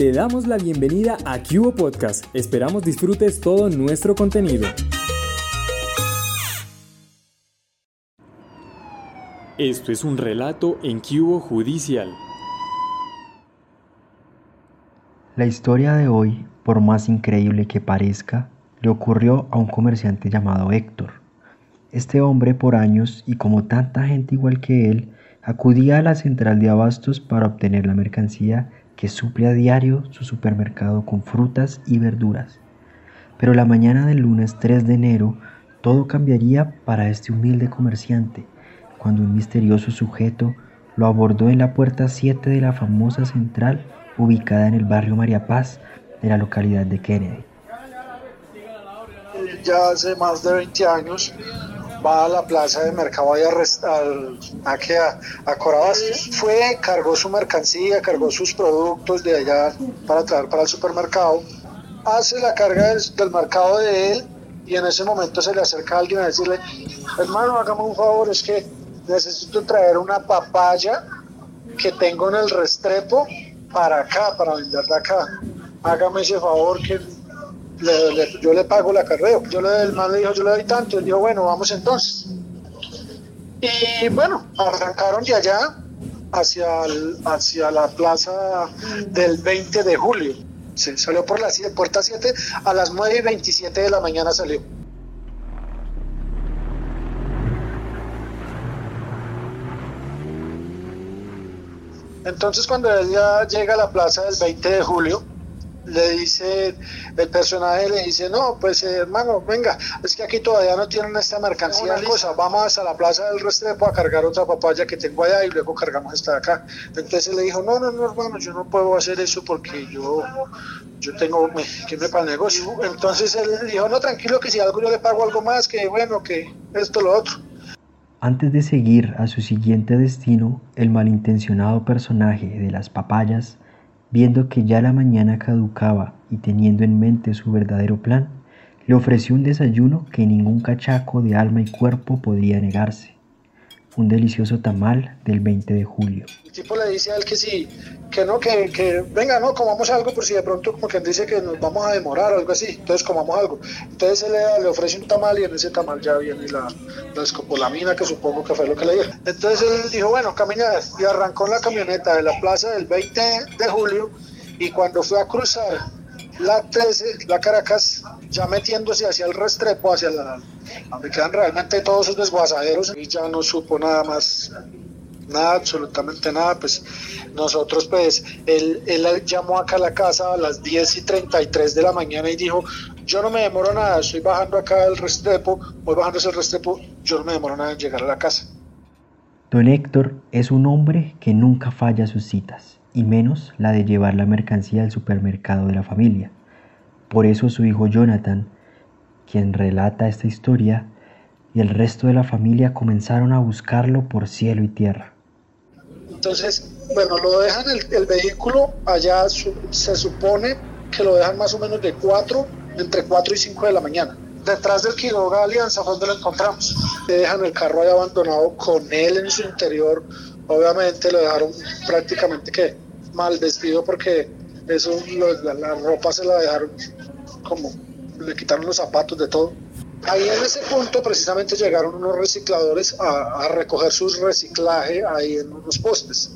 te damos la bienvenida a Cubo Podcast. Esperamos disfrutes todo nuestro contenido. Esto es un relato en Cubo Judicial. La historia de hoy, por más increíble que parezca, le ocurrió a un comerciante llamado Héctor. Este hombre por años y como tanta gente igual que él, acudía a la central de abastos para obtener la mercancía que suple a diario su supermercado con frutas y verduras. Pero la mañana del lunes 3 de enero todo cambiaría para este humilde comerciante, cuando un misterioso sujeto lo abordó en la puerta 7 de la famosa central ubicada en el barrio María Paz de la localidad de Kennedy. Ya hace más de 20 años va a la plaza de mercado y a, a, a, Corabastos. Fue, cargó su mercancía, cargó sus productos de allá para traer para el supermercado. Hace la carga del, mercado de él y en ese momento se le acerca a alguien a decirle, hermano, hágame un favor, es que necesito traer una papaya que tengo en el restrepo para acá, para venderla acá. Hágame ese favor que yo le pago la carrera. Yo le, el man le dijo, yo le doy tanto. Él dijo, bueno, vamos entonces. Y bueno, arrancaron de allá hacia, hacia la plaza del 20 de julio. Se salió por la puerta 7, a las 9 y 27 de la mañana salió. Entonces cuando él ya llega a la plaza del 20 de julio, le dice, el personaje le dice, no, pues eh, hermano, venga, es que aquí todavía no tienen esta mercancía, cosa, vamos hasta la plaza del Restrepo a cargar otra papaya que tengo allá y luego cargamos esta de acá. Entonces él le dijo, no, no, no, hermano, yo no puedo hacer eso porque yo, yo tengo que irme para el negocio. Entonces él le dijo, no, tranquilo, que si algo yo le pago algo más, que bueno, que esto, lo otro. Antes de seguir a su siguiente destino, el malintencionado personaje de las papayas Viendo que ya la mañana caducaba y teniendo en mente su verdadero plan, le ofreció un desayuno que ningún cachaco de alma y cuerpo podía negarse. Un delicioso tamal del 20 de julio. El tipo le dice a él que sí, que no, que, que venga, no, comamos algo por si de pronto como quien dice que nos vamos a demorar o algo así, entonces comamos algo. Entonces él le, ofrece un tamal y en ese tamal ya viene la, la escopolamina, que supongo que fue lo que le dijo. Entonces él dijo, bueno, camina y arrancó en la camioneta de la plaza del 20 de julio y cuando fue a cruzar la 13, la Caracas, ya metiéndose hacia el Restrepo, hacia la, donde quedan realmente todos esos desguazaderos, y ya no supo nada más nada, absolutamente nada, pues nosotros pues, él, él llamó acá a la casa a las 10 y 33 de la mañana y dijo, yo no me demoro nada, estoy bajando acá el restrepo, voy bajando ese restrepo, yo no me demoro nada en llegar a la casa. Don Héctor es un hombre que nunca falla sus citas, y menos la de llevar la mercancía al supermercado de la familia. Por eso su hijo Jonathan, quien relata esta historia, y el resto de la familia comenzaron a buscarlo por cielo y tierra. Entonces, bueno, lo dejan el, el vehículo, allá se supone que lo dejan más o menos de 4, entre 4 y 5 de la mañana. Detrás del Quiroga Alianza donde lo encontramos. Le dejan el carro ahí abandonado con él en su interior. Obviamente lo dejaron prácticamente que mal vestido porque eso, la, la ropa se la dejaron como, le quitaron los zapatos de todo. Ahí en ese punto precisamente llegaron unos recicladores a, recoger su reciclaje ahí en unos postes.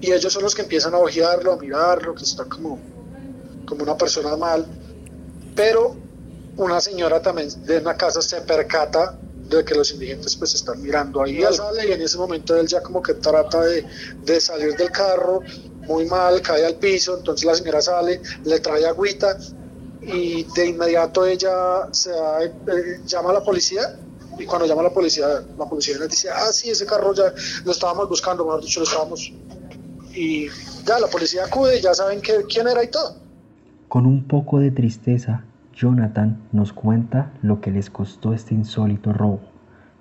Y ellos son los que empiezan a ojearlo, a mirarlo, que está como, como una persona mal. Pero una señora también de una casa se percata de que los indigentes pues están mirando ahí. sale y en ese momento él ya como que trata de, de salir del carro, muy mal, cae al piso, entonces la señora sale, le trae agüita y de inmediato ella se eh, llama a la policía y cuando llama a la policía, la policía le dice, ah, sí, ese carro ya lo estábamos buscando, mejor dicho, lo estábamos... Y ya la policía acude, ya saben que, quién era y todo. Con un poco de tristeza, Jonathan nos cuenta lo que les costó este insólito robo.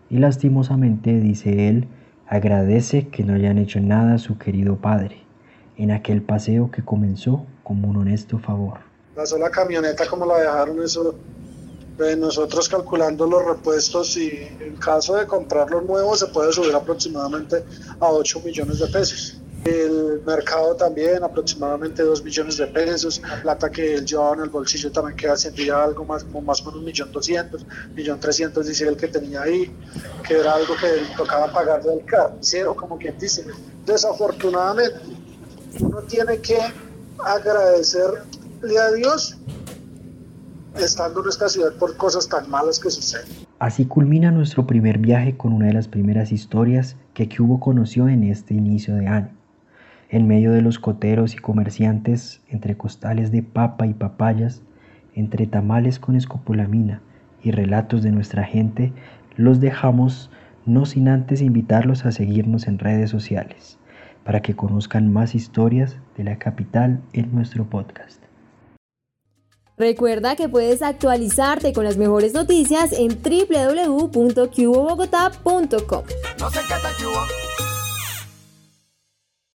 Y lastimosamente, dice él, agradece que no hayan hecho nada a su querido padre en aquel paseo que comenzó como un honesto favor la sola camioneta como la dejaron eso nosotros calculando los repuestos y en caso de comprar los nuevos se puede subir aproximadamente a 8 millones de pesos. el mercado también, aproximadamente 2 millones de pesos. La plata que él llevaba en el bolsillo también que ascendía algo más, como más o menos un millón doscientos, millón trescientos, dice él que tenía ahí, que era algo que tocaba pagar del carnicero, como quien dice. Desafortunadamente, uno tiene que agradecerle a Dios estando en esta ciudad por cosas tan malas que suceden. Así culmina nuestro primer viaje con una de las primeras historias que Cubo conoció en este inicio de año. En medio de los coteros y comerciantes, entre costales de papa y papayas, entre tamales con escopolamina y relatos de nuestra gente, los dejamos no sin antes invitarlos a seguirnos en redes sociales para que conozcan más historias de la capital en nuestro podcast. Recuerda que puedes actualizarte con las mejores noticias en www.cubobogotá.com. No qué